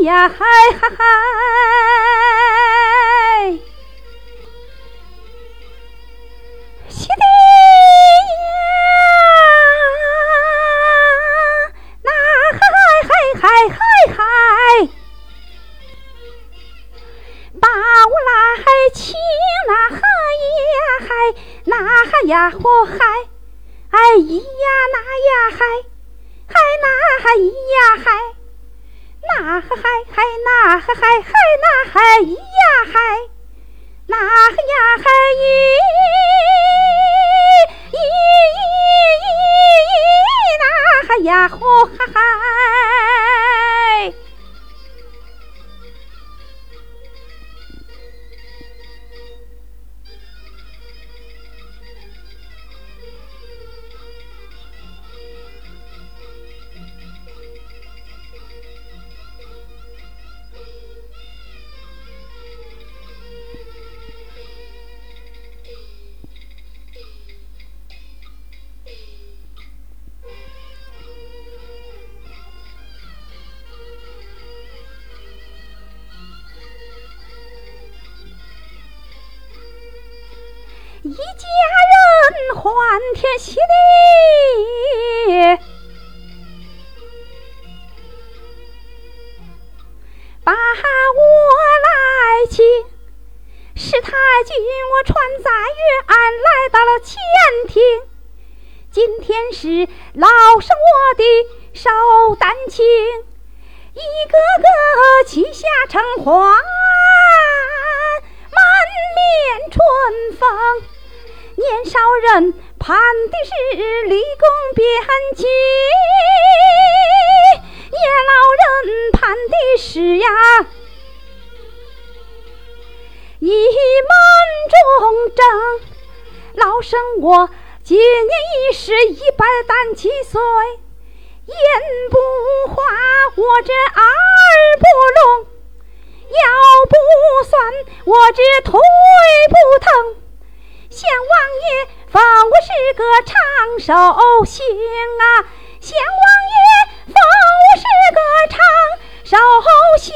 呀嗨嗨嗨，西的呀，那嗨嗨嗨嗨嗨嗨，把我来亲那黑呀嗨，那嗨呀呼嗨，哎咿呀那呀嗨，嗨那嗨咿呀嗨。那哈嗨嗨那哈嗨嗨那哈咿呀嗨，那哈呀嗨咿咿咿咿那哈呀呼哈哈。一家人欢天喜地，把我来请。史太君，我传在月安，来到了前庭。今天是老生我的寿诞庆，一个个旗下承欢。风，年少人盼的是立功边疆，年老人盼的是呀一门忠正。老生我今年已是一百单七岁，言不花，我这我这腿不疼。县王爷放我是个长寿星啊！县王爷放我是个长寿星